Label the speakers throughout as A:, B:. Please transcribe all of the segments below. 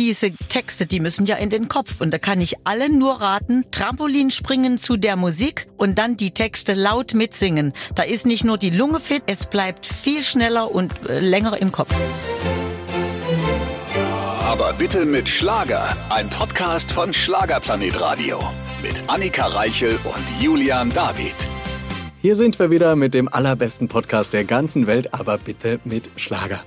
A: diese Texte, die müssen ja in den Kopf. Und da kann ich allen nur raten, Trampolin springen zu der Musik und dann die Texte laut mitsingen. Da ist nicht nur die Lunge fit, es bleibt viel schneller und äh, länger im Kopf.
B: Aber bitte mit Schlager. Ein Podcast von Schlagerplanet Radio. Mit Annika Reichel und Julian David.
C: Hier sind wir wieder mit dem allerbesten Podcast der ganzen Welt, aber bitte mit Schlager.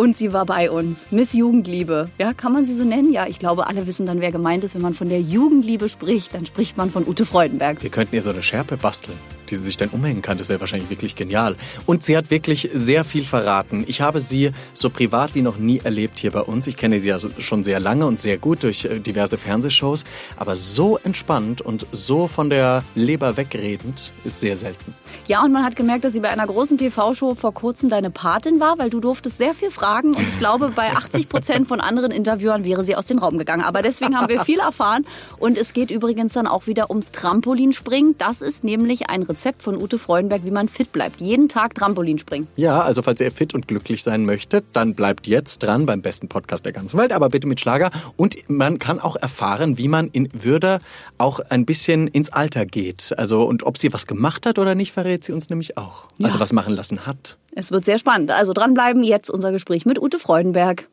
D: Und sie war bei uns. Miss Jugendliebe. Ja, kann man sie so nennen? Ja, ich glaube, alle wissen dann, wer gemeint ist. Wenn man von der Jugendliebe spricht, dann spricht man von Ute Freudenberg.
C: Wir könnten ihr so eine Schärpe basteln, die sie sich dann umhängen kann. Das wäre wahrscheinlich wirklich genial. Und sie hat wirklich sehr viel verraten. Ich habe sie so privat wie noch nie erlebt hier bei uns. Ich kenne sie ja schon sehr lange und sehr gut durch äh, diverse Fernsehshows. Aber so entspannt und so von der Leber wegredend ist sehr selten.
D: Ja, und man hat gemerkt, dass sie bei einer großen TV-Show vor kurzem deine Patin war, weil du durftest sehr viel fragen. Und ich glaube, bei 80 Prozent von anderen Interviewern wäre sie aus dem Raum gegangen. Aber deswegen haben wir viel erfahren. Und es geht übrigens dann auch wieder ums Trampolinspringen. Das ist nämlich ein Rezept von Ute Freudenberg, wie man fit bleibt. Jeden Tag Trampolinspringen.
C: Ja, also falls ihr fit und glücklich sein möchtet, dann bleibt jetzt dran beim besten Podcast der ganzen Welt, aber bitte mit Schlager. Und man kann auch erfahren, wie man in Würde auch ein bisschen ins Alter geht. Also und ob sie was gemacht hat oder nicht, verrät sie uns nämlich auch.
D: Ja.
C: Also was machen lassen hat.
D: Es wird sehr spannend. Also dranbleiben, jetzt unser Gespräch mit Ute Freudenberg.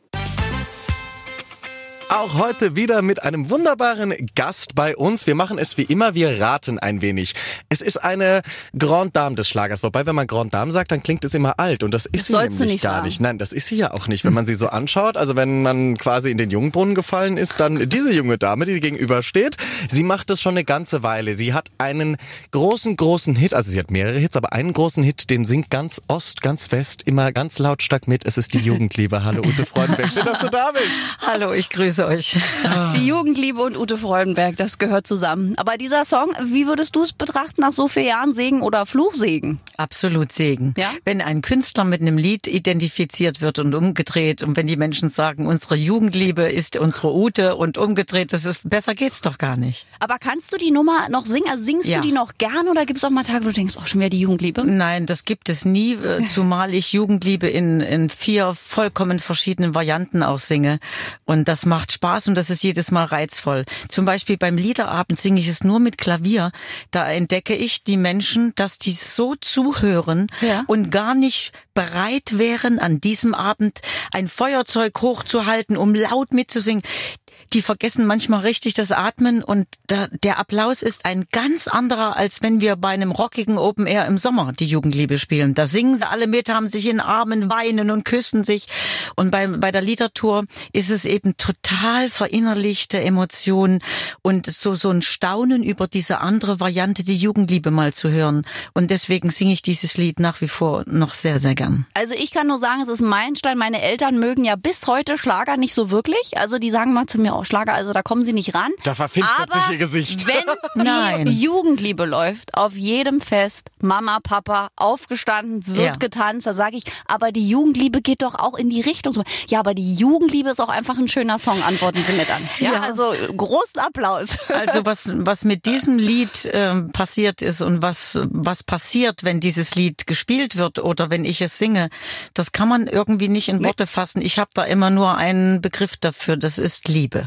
E: Auch heute wieder mit einem wunderbaren Gast bei uns. Wir machen es wie immer, wir raten ein wenig. Es ist eine Grande Dame des Schlagers. Wobei, wenn man Grande Dame sagt, dann klingt es immer alt. Und das ist
D: Das
E: sie nämlich
D: nicht
E: gar
D: sagen.
E: nicht. Nein, das ist sie ja auch nicht. Wenn man sie so anschaut, also wenn man quasi in den Jungbrunnen gefallen ist, dann diese junge Dame, die gegenüber steht. Sie macht es schon eine ganze Weile. Sie hat einen großen, großen Hit. Also sie hat mehrere Hits, aber einen großen Hit, den singt ganz Ost, ganz West, immer ganz lautstark mit. Es ist die Jugendliebe. Hallo Ute Freudenberg. Schön, dass du da bist.
A: Hallo, ich grüße euch.
D: Die Jugendliebe und Ute Freudenberg, das gehört zusammen. Aber dieser Song, wie würdest du es betrachten nach so vielen Jahren Segen oder Fluchsegen?
A: Absolut Segen.
D: Ja?
A: Wenn ein Künstler mit einem Lied identifiziert wird und umgedreht und wenn die Menschen sagen, unsere Jugendliebe ist unsere Ute und umgedreht, das ist besser geht's doch gar nicht.
D: Aber kannst du die Nummer noch singen? Also singst
A: Ja.
D: du die noch gern oder gibt es auch mal Tage, wo du denkst, oh, schon wieder die Jugendliebe?
A: Nein, das gibt es nie, äh, zumal ich Jugendliebe in, in vier vollkommen verschiedenen Varianten auch singe. Und das macht Spaß und das ist jedes Mal reizvoll. Zum Beispiel beim Liederabend singe ich es nur mit Klavier. Da entdecke ich die Menschen, dass die so zuhören
D: Ja.
A: und gar nicht bereit wären, an diesem Abend ein Feuerzeug hochzuhalten, um laut mitzusingen. Die vergessen manchmal richtig das Atmen und da, der Applaus ist ein ganz anderer, als wenn wir bei einem rockigen Open Air im Sommer die Jugendliebe spielen. Da singen sie alle mit, haben sich in Armen, weinen und küssen sich. Und bei, bei der Liedertour ist es eben total verinnerlichte Emotionen und so, so ein Staunen über diese andere Variante, die Jugendliebe mal zu hören. Und deswegen singe ich dieses Lied nach wie vor noch sehr, sehr gern.
D: Also ich kann nur sagen, es ist ein Meilenstein. Meine Eltern mögen ja bis heute Schlager nicht so wirklich. Also die sagen mal zu mir, oh Schlager, also da kommen sie nicht ran.
E: Da verfinstert
D: Aber
E: sich ihr Gesicht.
D: wenn die
A: Nein.
D: Jugendliebe läuft, auf jedem Fest, Mama, Papa, aufgestanden, wird
A: Ja.
D: getanzt, da sage ich, aber die Jugendliebe geht doch auch in die Richtung. Ja, aber die Jugendliebe ist auch einfach ein schöner Song, antworten sie mir dann. Ja,
A: Ja.
D: also großen Applaus.
A: Also was, was mit diesem Lied ähm, passiert ist und was, was passiert, wenn dieses Lied gespielt wird oder wenn ich es singe, das kann man irgendwie nicht in Worte fassen. Ich habe da immer nur einen Begriff dafür, das ist Liebe.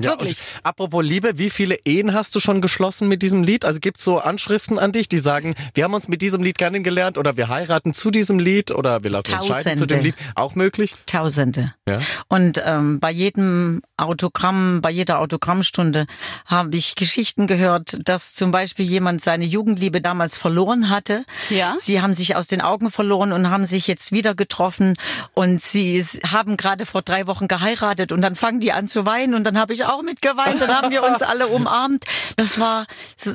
E: Ja,
D: Wirklich.
E: Und apropos Liebe, wie viele Ehen hast du schon geschlossen mit diesem Lied? Also gibt's so Anschriften an dich, die sagen, wir haben uns mit diesem Lied kennengelernt oder wir heiraten zu diesem Lied oder wir lassen uns scheiden zu dem
A: Tausende.
E: Lied? Auch möglich?
A: Tausende.
E: Ja.
A: Und ähm, bei jedem Autogramm, bei jeder Autogrammstunde habe ich Geschichten gehört, dass zum Beispiel jemand seine Jugendliebe damals verloren hatte.
D: Ja.
A: Sie haben sich aus den Augen verloren und haben sich jetzt wieder getroffen und sie haben gerade vor drei Wochen geheiratet und dann fangen die an zu weinen und dann habe ich auch mitgeweint, dann haben wir uns alle umarmt. Das war,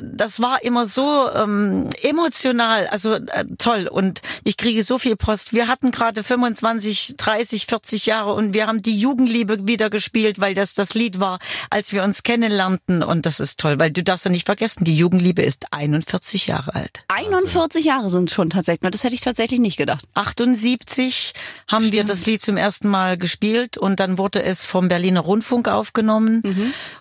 A: das war immer so ähm, emotional, also äh, toll und ich kriege so viel Post. Wir hatten gerade 25, 30, 40 Jahre und wir haben die Jugendliebe wieder gespielt, weil das das Lied war, als wir uns kennenlernten und das ist toll, weil du darfst ja nicht vergessen, die Jugendliebe ist 41 Jahre alt.
D: 41 Jahre sind es schon tatsächlich. Das hätte ich tatsächlich nicht gedacht.
A: 78 haben wir das Lied zum ersten Mal gespielt und dann wurde es vom Berliner Rundfunk aufgenommen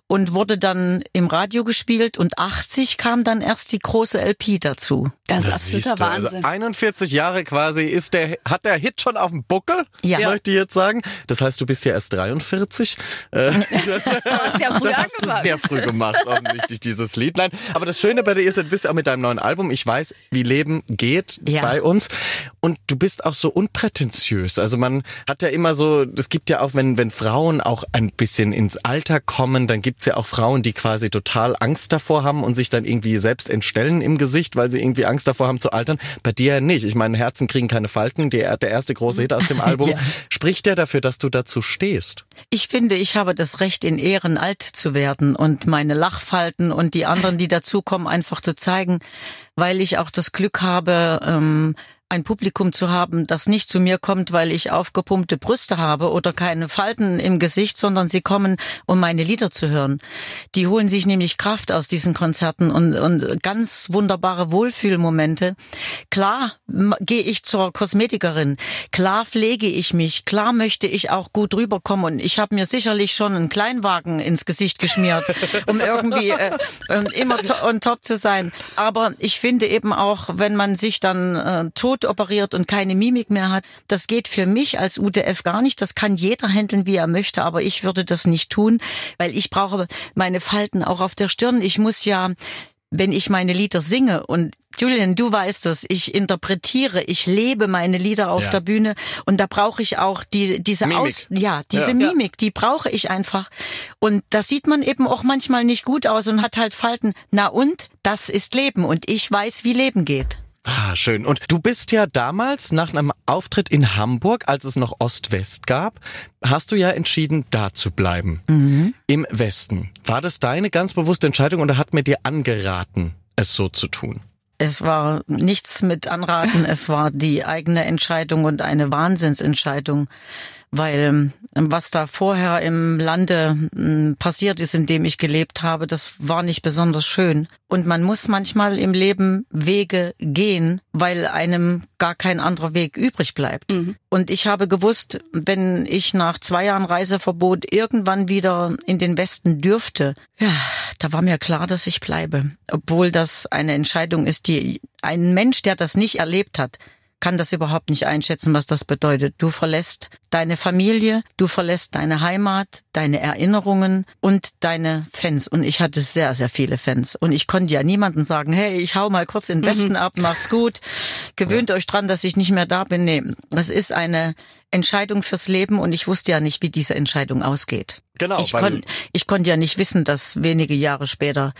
A: und wurde dann im Radio gespielt und 80 kam dann erst die große LP dazu.
D: Das ist
E: Das
D: absoluter
E: siehst du,
D: Wahnsinn.
E: Also 41 Jahre quasi ist der, hat der Hit schon auf dem Buckel,
A: Ja.
E: möchte ich jetzt sagen. Das heißt, du bist ja erst 43. Äh,
D: Du hast ja früh
E: das hast du sehr früh gemacht, offensichtlich, dieses Lied. Nein, aber das Schöne bei dir ist, du bist auch mit deinem neuen Album, ich weiß, wie Leben geht
A: Ja.
E: bei uns. Und du bist auch so unprätentiös. Also man hat ja immer so, es gibt ja auch, wenn, wenn Frauen auch ein bisschen ins Alter kommen, dann gibt's ja auch Frauen, die quasi total Angst davor haben und sich dann irgendwie selbst entstellen im Gesicht, weil sie irgendwie Angst davor haben zu altern. Bei dir ja nicht. Ich meine, Herzen kriegen keine Falten. Der, der erste große Hit aus dem Album.
A: Ja.
E: Spricht der dafür, dass du dazu stehst?
A: Ich finde, ich habe das Recht, in Ehren alt zu werden und meine Lachfalten und die anderen, die dazukommen, einfach zu zeigen, weil ich auch das Glück habe, ähm, ein Publikum zu haben, das nicht zu mir kommt, weil ich aufgepumpte Brüste habe oder keine Falten im Gesicht, sondern sie kommen, um meine Lieder zu hören. Die holen sich nämlich Kraft aus diesen Konzerten und, und ganz wunderbare Wohlfühlmomente. Klar gehe ich zur Kosmetikerin, klar pflege ich mich, klar möchte ich auch gut rüberkommen und ich habe mir sicherlich schon einen Kleinwagen ins Gesicht geschmiert, um irgendwie äh, immer on top zu sein. Aber ich finde eben auch, wenn man sich dann äh, tot operiert und keine Mimik mehr hat, das geht für mich als UTF gar nicht. Das kann jeder handeln, wie er möchte, aber ich würde das nicht tun, weil ich brauche meine Falten auch auf der Stirn. Ich muss ja wenn ich meine Lieder singe und Julian, du weißt das, ich interpretiere, ich lebe meine Lieder auf
E: Ja.
A: der Bühne und da brauche ich auch die, diese
E: Mimik.
A: Aus, ja, diese
E: Ja.
A: Mimik, die brauche ich einfach. Und da sieht man eben auch manchmal nicht gut aus und hat halt Falten. Na und? Das ist Leben und ich weiß, wie Leben geht.
E: Ah, schön. Und du bist ja damals nach einem Auftritt in Hamburg, als es noch Ost-West gab, hast du ja entschieden, da zu bleiben. Im Westen. War das deine ganz bewusste Entscheidung oder hat mir dir angeraten, es so zu tun?
A: Es war nichts mit Anraten, es war die eigene Entscheidung und eine Wahnsinnsentscheidung, weil ähm, was da vorher im Lande m, passiert ist, in dem ich gelebt habe, das war nicht besonders schön. Und man muss manchmal im Leben Wege gehen, weil einem gar kein anderer Weg übrig bleibt. Und ich habe gewusst, wenn ich nach zwei Jahren Reiseverbot irgendwann wieder in den Westen dürfte, ja, da war mir klar, dass ich bleibe. Obwohl das eine Entscheidung ist, die ein Mensch, der das nicht erlebt hat, kann das überhaupt nicht einschätzen, was das bedeutet. Du verlässt deine Familie, du verlässt deine Heimat, deine Erinnerungen und deine Fans. Und ich hatte sehr, sehr viele Fans. Und ich konnte ja niemandem sagen, hey, ich hau mal kurz in den Westen ab, macht's gut. Gewöhnt euch dran, dass ich nicht mehr da bin. Nee, das ist eine Entscheidung fürs Leben und ich wusste ja nicht, wie diese Entscheidung ausgeht.
E: Genau,
A: ich, kon, ich konnte ja nicht wissen, dass wenige Jahre später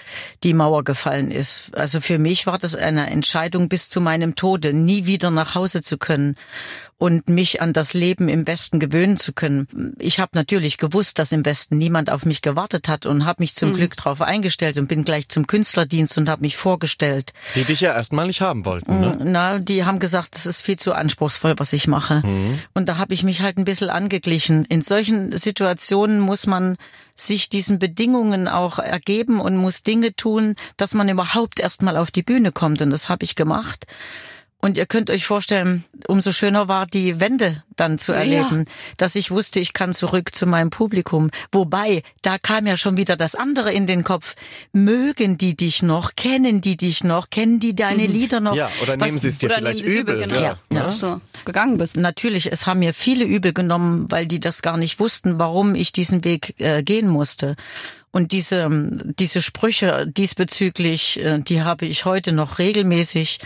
A: die Mauer gefallen ist. Also für mich war das eine Entscheidung bis zu meinem Tode, nie wieder nach Hause zu können und mich an das Leben im Westen gewöhnen zu können. Ich habe natürlich gewusst, dass im Westen niemand auf mich gewartet hat und habe mich zum Glück darauf eingestellt und bin gleich zum Künstlerdienst und habe mich vorgestellt.
E: Die dich ja erstmal nicht haben wollten, ne?
A: Na, die haben gesagt, das ist viel zu anspruchsvoll, was ich mache. Und da habe ich mich halt ein bisschen angeglichen. In solchen Situationen muss man sich diesen Bedingungen auch ergeben und muss Dinge tun, dass man überhaupt erstmal auf die Bühne kommt. Und das habe ich gemacht. Und ihr könnt euch vorstellen, umso schöner war die Wende dann zu erleben, dass ich wusste, ich kann zurück zu meinem Publikum. Wobei, da kam ja schon wieder das andere in den Kopf. Mögen die dich noch? Kennen die dich noch? Kennen die deine Lieder noch?
E: Ja, oder
A: Was-
E: nehmen sie es dir
D: Oder
E: vielleicht
D: nehmen Sie es
E: übel.
D: übel, genau.
E: Ja.
D: Ja,
E: ne?
D: dass du gegangen bist.
A: Natürlich, es haben mir viele übel genommen, weil die das gar nicht wussten, warum ich diesen Weg äh, gehen musste. Und diese, ähm, diese Sprüche diesbezüglich, äh, die habe ich heute noch regelmäßig.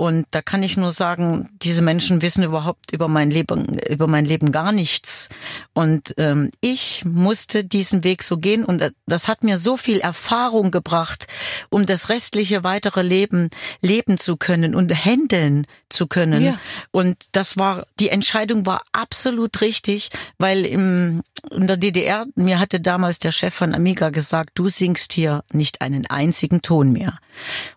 A: Und da kann ich nur sagen, diese Menschen wissen überhaupt über mein Leben, über mein Leben gar nichts. Und ähm, ich musste diesen Weg so gehen und äh, das hat mir so viel Erfahrung gebracht, um das restliche weitere Leben leben zu können und handeln zu können.
D: Ja.
A: Und das war, die Entscheidung war absolut richtig, weil im, in der DDR, mir hatte damals der Chef von Amiga gesagt, du singst hier nicht einen einzigen Ton mehr.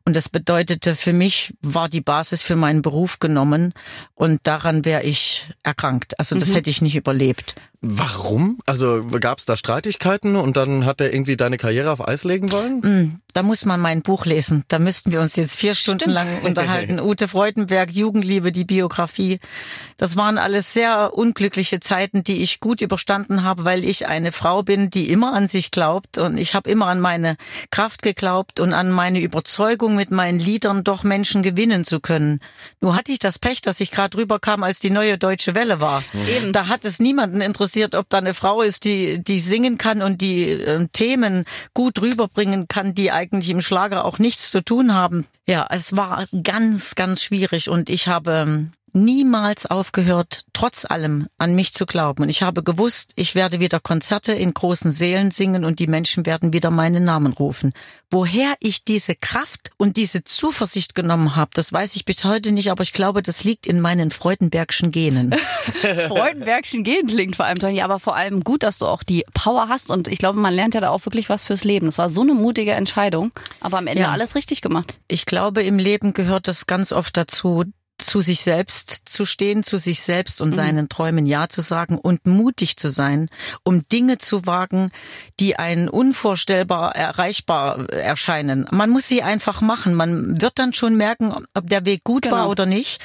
A: Und das bedeutete für mich, war die Basis für meinen Beruf genommen und daran wäre ich erkrankt. Also das hätte ich nicht überlebt.
E: Warum? Also gab es da Streitigkeiten und dann hat er irgendwie deine Karriere auf Eis legen wollen?
A: Mm, da muss man mein Buch lesen. Da müssten wir uns jetzt vier Stunden lang unterhalten. Ute Freudenberg, Jugendliebe, die Biografie. Das waren alles sehr unglückliche Zeiten, die ich gut überstanden habe, weil ich eine Frau bin, die immer an sich glaubt und ich habe immer an meine Kraft geglaubt und an meine Überzeugung, mit meinen Liedern doch Menschen gewinnen zu können. Nur hatte ich das Pech, dass ich gerade rüberkam, als die neue Deutsche Welle war. Eben. Da hat es niemanden interessiert interessiert, ob da eine Frau ist, die, die singen kann und die äh, Themen gut rüberbringen kann, die eigentlich im Schlager auch nichts zu tun haben. Ja, es war ganz, ganz schwierig und ich habe ähm, niemals aufgehört, trotz allem an mich zu glauben. Und ich habe gewusst, ich werde wieder Konzerte in großen Sälen singen und die Menschen werden wieder meinen Namen rufen. Woher ich diese Kraft und diese Zuversicht genommen habe, das weiß ich bis heute nicht, aber ich glaube, das liegt in meinen Freudenbergschen Genen.
D: Freudenbergschen Genen klingt vor allem toll, aber vor allem gut, dass du auch die Power hast und ich glaube, man lernt ja da auch wirklich was fürs Leben. Das war so eine mutige Entscheidung, aber am Ende ja. alles richtig gemacht.
A: Ich glaube, im Leben gehört es ganz oft dazu, zu sich selbst zu stehen, zu sich selbst und mhm. seinen Träumen Ja zu sagen und mutig zu sein, um Dinge zu wagen, die einen unvorstellbar erreichbar erscheinen. Man muss sie einfach machen. Man wird dann schon merken, ob der Weg gut genau. war oder nicht.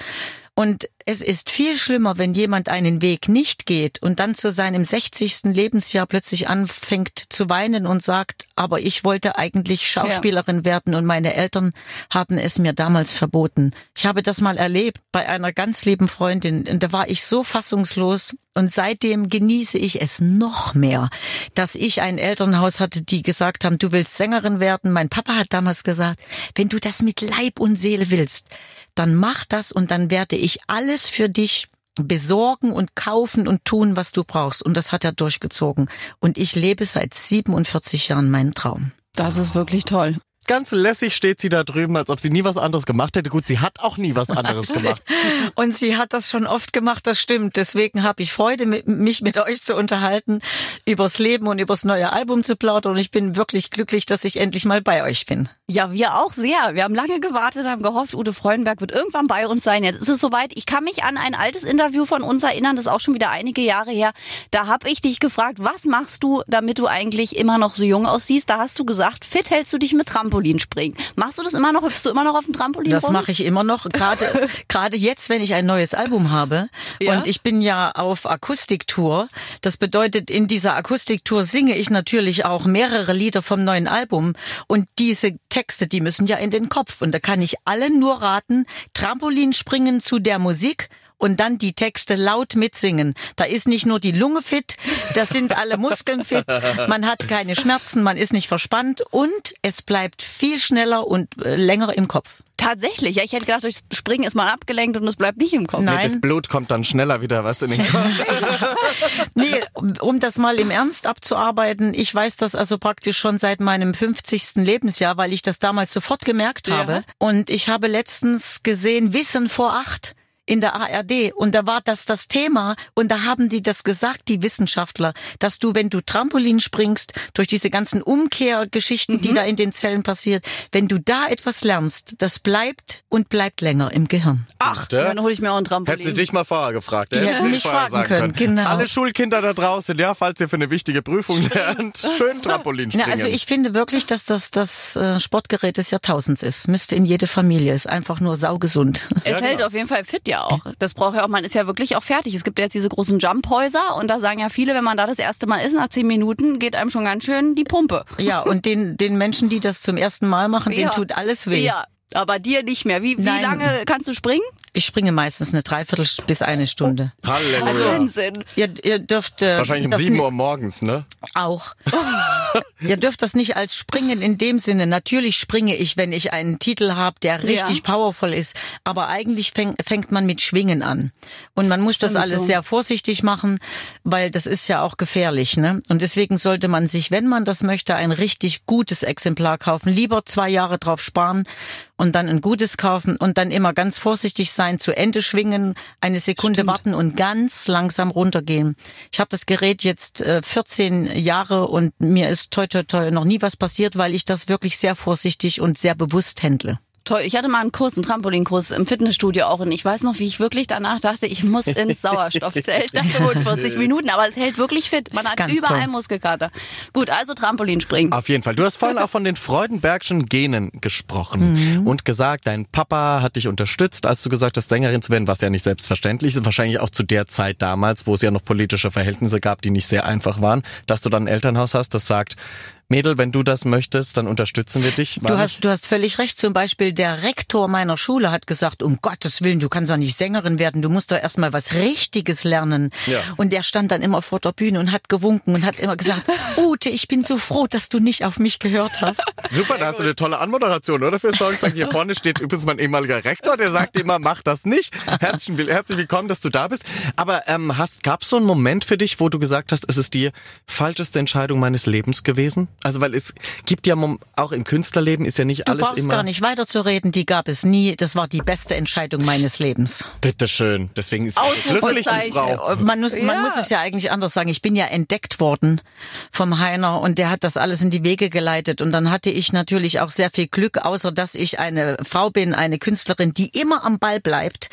A: Und es ist viel schlimmer, wenn jemand einen Weg nicht geht und dann zu seinem 60. Lebensjahr plötzlich anfängt zu weinen und sagt, aber ich wollte eigentlich Schauspielerin ja. werden und meine Eltern haben es mir damals verboten. Ich habe das mal erlebt bei einer ganz lieben Freundin und da war ich so fassungslos und seitdem genieße ich es noch mehr, dass ich ein Elternhaus hatte, die gesagt haben, du willst Sängerin werden. Mein Papa hat damals gesagt, wenn du das mit Leib und Seele willst, dann mach das und dann werde ich alles für dich besorgen und kaufen und tun, was du brauchst. Und das hat er durchgezogen. Und ich lebe seit 47 Jahren meinen Traum.
D: Das ist wirklich toll
E: ganz lässig steht sie da drüben, als ob sie nie was anderes gemacht hätte. Gut, sie hat auch nie was anderes gemacht.
A: Und sie hat das schon oft gemacht, das stimmt. Deswegen habe ich Freude, mich mit euch zu unterhalten, übers Leben und übers neue Album zu plaudern. Und ich bin wirklich glücklich, dass ich endlich mal bei euch bin.
D: Ja, wir auch sehr. Wir haben lange gewartet, haben gehofft, Ute Freudenberg wird irgendwann bei uns sein. Jetzt ist es soweit. Ich kann mich an ein altes Interview von uns erinnern, das ist auch schon wieder einige Jahre her. Da habe ich dich gefragt, was machst du, damit du eigentlich immer noch so jung aussiehst? Da hast du gesagt, fit hältst du dich mit Trampolinspringen. Machst du das immer noch? Hüpfst du immer noch auf dem Trampolin?
A: Das mache ich immer noch. Gerade gerade jetzt, wenn ich ein neues Album habe ja? und ich bin ja auf Akustiktour. Das bedeutet, in dieser Akustiktour singe ich natürlich auch mehrere Lieder vom neuen Album und diese Texte, die müssen ja in den Kopf. Und da kann ich allen nur raten, Trampolin springen zu der Musik und dann die Texte laut mitsingen. Da ist nicht nur die Lunge fit, da sind alle Muskeln fit, man hat keine Schmerzen, man ist nicht verspannt und es bleibt viel schneller und äh, länger im Kopf.
D: Tatsächlich, ja, ich hätte gedacht, durch Springen ist man abgelenkt und es bleibt nicht im Kopf.
E: Nein. Nee, das Blut kommt dann schneller wieder was in den Kopf.
A: nee, um das mal im Ernst abzuarbeiten, ich weiß das also praktisch schon seit meinem 50. Lebensjahr, weil ich das damals sofort gemerkt habe. Ja. Und ich habe letztens gesehen, Wissen vor acht in der ARD und da war das das Thema und da haben die das gesagt, die Wissenschaftler, dass du, wenn du Trampolin springst, durch diese ganzen Umkehrgeschichten, mhm. die da in den Zellen passiert, wenn du da etwas lernst, das bleibt und bleibt länger im Gehirn.
D: Ach, dann hole ich mir auch ein Trampolin.
E: Hätten sie dich mal vorher gefragt.
A: Die hätten mich fragen können, können, genau.
E: Alle Schulkinder da draußen, ja, falls ihr für eine wichtige Prüfung lernt, schön Trampolin springen.
A: Ja, also ich finde wirklich, dass das das äh, Sportgerät des Jahrtausends ist. Müsste in jede Familie, ist einfach nur saugesund.
D: Es ja, hält genau. auf jeden Fall fit, ja auch. Das braucht ja auch, man ist ja wirklich auch fertig. Es gibt ja jetzt diese großen Jump-Häuser und da sagen ja viele, wenn man da das erste Mal ist, nach zehn Minuten geht einem schon ganz schön die Pumpe.
A: Ja, und den, den Menschen, die das zum ersten Mal machen, ja. denen tut alles weh.
D: Ja, aber dir nicht mehr. Wie, wie lange kannst du springen?
A: Ich springe meistens eine Dreiviertel bis eine Stunde.
E: Oh, Halleluja. Also,
D: Wahnsinn.
A: Ihr, ihr dürft... Äh,
E: Wahrscheinlich um sieben Uhr morgens, ne?
A: Auch. ihr dürft das nicht als springen in dem Sinne. Natürlich springe ich, wenn ich einen Titel habe, der richtig ja. powerful ist. Aber eigentlich fäng, fängt man mit Schwingen an. Und man muss Stimmt das alles so. sehr vorsichtig machen, weil das ist ja auch gefährlich. Ne? Und deswegen sollte man sich, wenn man das möchte, ein richtig gutes Exemplar kaufen. Lieber zwei Jahre drauf sparen und dann ein gutes kaufen und dann immer ganz vorsichtig sein, zu Ende schwingen, eine Sekunde Stimmt. warten und ganz langsam runtergehen. Ich habe das Gerät jetzt äh, 14 Jahre und mir ist toi toi toi noch nie was passiert, weil ich das wirklich sehr vorsichtig und sehr bewusst händle.
D: Toll. Ich hatte mal einen Kurs, einen Trampolinkurs im Fitnessstudio auch und ich weiß noch, wie ich wirklich danach dachte, ich muss ins Sauerstoffzelt nach 45 Minuten, aber es hält wirklich fit. Man hat überall
A: toll.
D: Muskelkater. Gut, also Trampolinspringen.
E: Auf jeden Fall. Du hast vorhin auch von den Freudenbergschen Genen gesprochen und gesagt, dein Papa hat dich unterstützt, als du gesagt hast, Sängerin zu werden, was ja nicht selbstverständlich ist. Wahrscheinlich auch zu der Zeit damals, wo es ja noch politische Verhältnisse gab, die nicht sehr einfach waren, dass du dann ein Elternhaus hast, das sagt, Mädel, wenn du das möchtest, dann unterstützen wir dich.
A: Du hast, du hast völlig recht. Zum Beispiel der Rektor meiner Schule hat gesagt, um Gottes Willen, du kannst doch nicht Sängerin werden, du musst doch erstmal was Richtiges lernen.
E: Ja.
A: Und der stand dann immer vor der Bühne und hat gewunken und hat immer gesagt, Ute, ich bin so froh, dass du nicht auf mich gehört hast.
E: Super, da hast du eine tolle Anmoderation, oder? Für Songs. Hier vorne steht übrigens mein ehemaliger Rektor, der sagt immer, mach das nicht. Herzlich, will- herzlich willkommen, dass du da bist. Aber ähm, hast, gab es so einen Moment für dich, wo du gesagt hast, es ist die falscheste Entscheidung meines Lebens gewesen? Also weil es gibt ja auch im Künstlerleben ist ja nicht
A: Du
E: alles
A: brauchst
E: immer.
A: gar nicht weiterzureden, die gab es nie. Das war die beste Entscheidung meines Lebens.
E: Bitteschön. Deswegen ist sie glücklich, die. Frau.
A: Äh, Man muss, man
D: Ja.
A: muss es ja eigentlich anders sagen. Ich bin ja entdeckt worden vom Heiner und der hat das alles in die Wege geleitet. Und dann hatte ich natürlich auch sehr viel Glück, außer dass ich eine Frau bin, eine Künstlerin, die immer am Ball bleibt.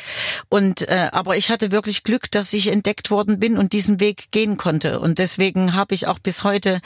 A: Und äh, aber ich hatte wirklich Glück, dass ich entdeckt worden bin und diesen Weg gehen konnte. Und deswegen habe ich auch bis heute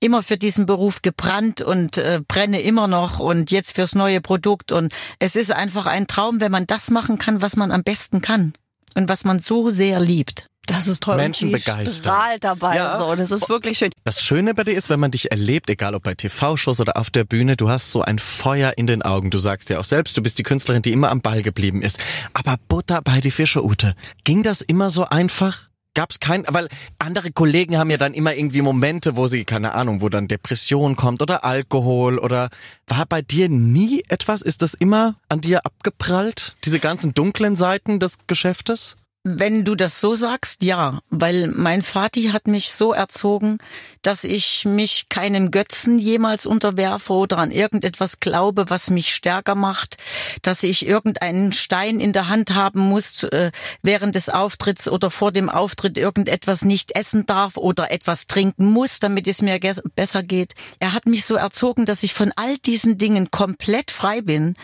A: immer für diesen Beruf gebrannt und äh, brenne immer noch und jetzt fürs neue Produkt. Und es ist einfach ein Traum, wenn man das machen kann, was man am besten kann und was man so sehr liebt.
D: Das ist toll.
E: Menschen begeistern.
D: strahlt dabei
E: Ja.
D: so. Das ist wirklich schön.
E: Das Schöne bei dir ist, wenn man dich erlebt, egal ob bei TV-Shows oder auf der Bühne, du hast so ein Feuer in den Augen. Du sagst ja auch selbst, du bist die Künstlerin, die immer am Ball geblieben ist. Aber Butter bei die Fische, Ute. Ging das immer so einfach? Gab's kein, weil andere Kollegen haben ja dann immer irgendwie Momente, wo sie, keine Ahnung, wo dann Depression kommt oder Alkohol oder war bei dir nie etwas? Ist das immer an dir abgeprallt? Diese ganzen dunklen Seiten des Geschäftes?
A: Wenn du das so sagst, ja, weil mein Vati hat mich so erzogen, dass ich mich keinem Götzen jemals unterwerfe oder an irgendetwas glaube, was mich stärker macht, dass ich irgendeinen Stein in der Hand haben muss äh, während des Auftritts oder vor dem Auftritt irgendetwas nicht essen darf oder etwas trinken muss, damit es mir besser geht. Er hat mich so erzogen, dass ich von all diesen Dingen komplett frei bin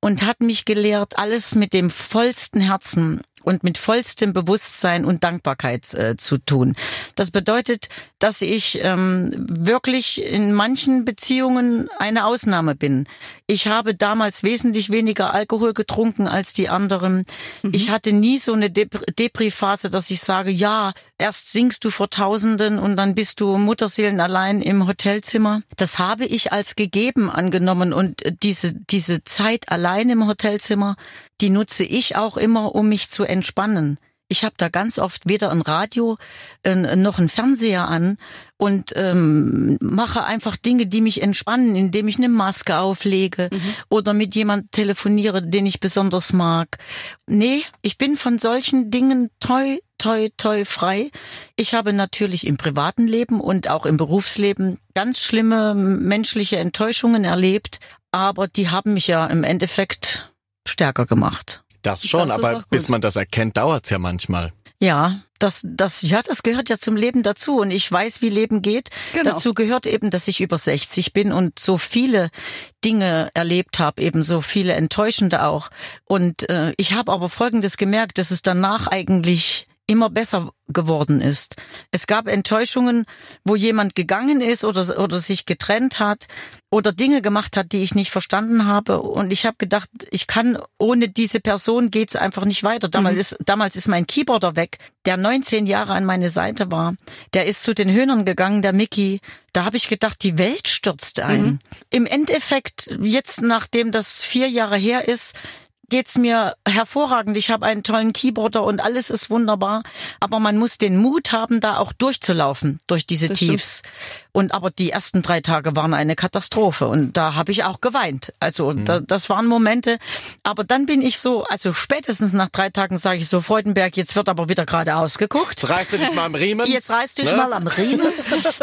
A: und hat mich gelehrt, alles mit dem vollsten Herzen und mit vollstem Bewusstsein und Dankbarkeit äh, zu tun. Das bedeutet, dass ich ähm, wirklich in manchen Beziehungen eine Ausnahme bin. Ich habe damals wesentlich weniger Alkohol getrunken als die anderen. Ich hatte nie so eine Dep Depri-Phase, dass ich sage, ja, erst singst du vor Tausenden und dann bist du Mutterseelen allein im Hotelzimmer. Das habe ich als gegeben angenommen und äh, diese, diese Zeit allein im Hotelzimmer, die nutze ich auch immer, um mich zu entspannen. Ich habe da ganz oft weder ein Radio äh, noch ein Fernseher an und ähm, mache einfach Dinge, die mich entspannen, indem ich eine Maske auflege oder mit jemand telefoniere, den ich besonders mag. Nee, ich bin von solchen Dingen toi, toi, toi frei. Ich habe natürlich im privaten Leben und auch im Berufsleben ganz schlimme menschliche Enttäuschungen erlebt, aber die haben mich ja im Endeffekt stärker gemacht.
E: Das schon,
D: Das
E: aber bis man das erkennt, dauert's ja manchmal.
A: Ja, das, das, ja, das gehört ja zum Leben dazu und ich weiß, wie Leben geht.
D: Genau.
A: Dazu gehört eben, dass ich über 60 bin und so viele Dinge erlebt habe, eben so viele enttäuschende auch. Und äh, ich habe aber Folgendes gemerkt, dass es danach eigentlich immer besser geworden ist. Es gab Enttäuschungen, wo jemand gegangen ist oder, oder sich getrennt hat oder Dinge gemacht hat, die ich nicht verstanden habe. Und ich habe gedacht, ich kann ohne diese Person geht's einfach nicht weiter. Damals, ist, damals ist mein Keyboarder weg, der 19 Jahre an meine Seite war. Der ist zu den Höhnern gegangen, der Mickey. Da habe ich gedacht, die Welt stürzt ein. Im Endeffekt, jetzt nachdem das vier Jahre her ist, geht's mir hervorragend. Ich habe einen tollen Keyboarder und alles ist wunderbar. Aber man muss den Mut haben, da auch durchzulaufen, durch diese
D: Das stimmt.
A: Tiefs. Und aber die ersten drei Tage waren eine Katastrophe und da habe ich auch geweint. Also da, das waren Momente. Aber dann bin ich so, also spätestens nach drei Tagen sage ich so, Freudenberg, jetzt wird aber wieder geradeaus geguckt.
E: Jetzt reißt du dich mal am Riemen.
A: Jetzt reißt dich
E: Ne?
A: mal am Riemen.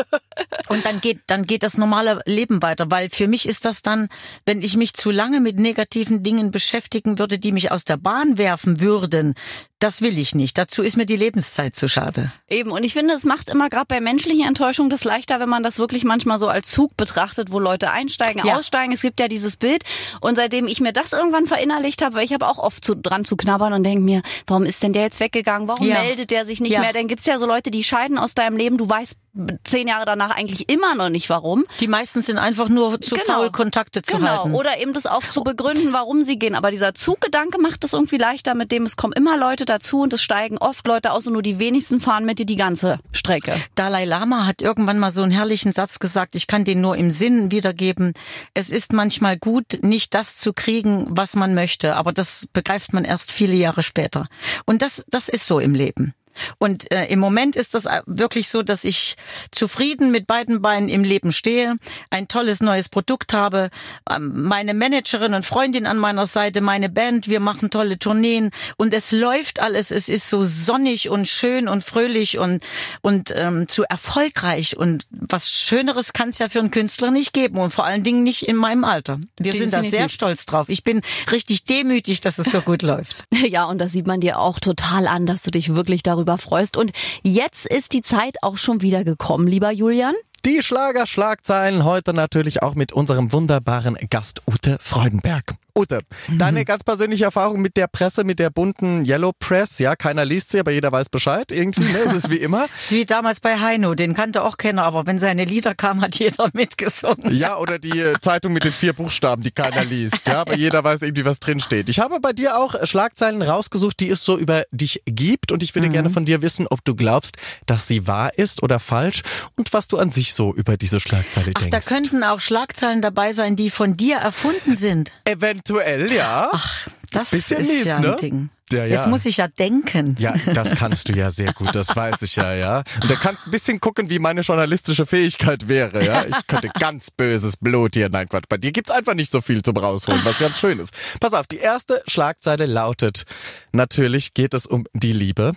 A: Und dann geht, dann geht das normale Leben weiter, weil für mich ist das dann, wenn ich mich zu lange mit negativen Dingen beschäftigen würde, die mich aus der Bahn werfen würden, das will ich nicht. Dazu ist mir die Lebenszeit zu schade.
D: Eben, und ich finde, es macht immer gerade bei menschlichen Enttäuschungen das leichter, wenn man das wirklich manchmal so als Zug betrachtet, wo Leute einsteigen,
A: Ja.
D: aussteigen. Es gibt ja dieses Bild. Und seitdem ich mir das irgendwann verinnerlicht habe, weil ich habe auch oft zu, dran zu knabbern und denke mir, warum ist denn der jetzt weggegangen? Warum
A: Ja.
D: meldet der sich nicht
A: Ja.
D: mehr? Dann gibt's ja so Leute, die scheiden aus deinem Leben. Du weißt zehn Jahre danach eigentlich immer noch nicht, warum.
A: Die meisten sind einfach nur zu
D: Genau.
A: faul, Kontakte zu
D: Genau,
A: halten.
D: oder eben das auch zu begründen, warum sie gehen. Aber dieser Zuggedanke macht es irgendwie leichter, mit dem es kommen immer Leute dazu und es steigen oft Leute aus und nur die wenigsten fahren mit dir die ganze Strecke.
A: Dalai Lama hat irgendwann mal so einen herrlichen Satz gesagt, ich kann den nur im Sinn wiedergeben. Es ist manchmal gut, nicht das zu kriegen, was man möchte, aber das begreift man erst viele Jahre später. Und das, das ist so im Leben. Und äh, im Moment ist das wirklich so, dass ich zufrieden mit beiden Beinen im Leben stehe, ein tolles neues Produkt habe, ähm, meine Managerin und Freundin an meiner Seite, meine Band, wir machen tolle Tourneen und es läuft alles. Es ist so sonnig und schön und fröhlich und und ähm, zu erfolgreich und was Schöneres kann es ja für einen Künstler nicht geben und vor allen Dingen nicht in meinem Alter. Wir sind da
D: Definitiv.
A: sehr stolz drauf. Ich bin richtig demütig, dass es so gut läuft.
D: Ja, und das sieht man dir auch total an, dass du dich wirklich darüber freust. Und jetzt ist die Zeit auch schon wieder gekommen, lieber Julian.
E: Die Schlager-Schlagzeilen heute natürlich auch mit unserem wunderbaren Gast Ute Freudenberg. Ute, deine ganz persönliche Erfahrung mit der Presse, mit der bunten Yellow Press, ja, keiner liest sie, aber jeder weiß Bescheid irgendwie, ne? Es ist wie immer.
A: Ist wie damals bei Heino, den kannte auch keiner, aber wenn seine Lieder kamen, hat jeder mitgesungen.
E: Ja, oder die äh, Zeitung mit den vier Buchstaben, die keiner liest, ja, aber jeder weiß irgendwie, was drin steht. Ich habe bei dir auch Schlagzeilen rausgesucht, die es so über dich gibt und ich würde gerne von dir wissen, ob du glaubst, dass sie wahr ist oder falsch und was du an sich so über diese Schlagzeile
A: Ach,
E: denkst.
A: da könnten auch Schlagzeilen dabei sein, die von dir erfunden sind.
E: Eventuell, ja.
A: Ach, das
E: Bisschen
A: ist
E: mies,
A: ja ein
E: ne?
A: Ding.
E: Ja, ja.
A: Jetzt muss ich ja denken.
E: Ja, das kannst du ja sehr gut, das weiß ich ja, ja. Und da kannst ein bisschen gucken, wie meine journalistische Fähigkeit wäre, ja. Ich könnte ganz böses Blut hier, nein Quatsch, bei dir gibt's einfach nicht so viel zum rausholen, was ganz schön ist. Pass auf, die erste Schlagzeile lautet, natürlich geht es um die Liebe.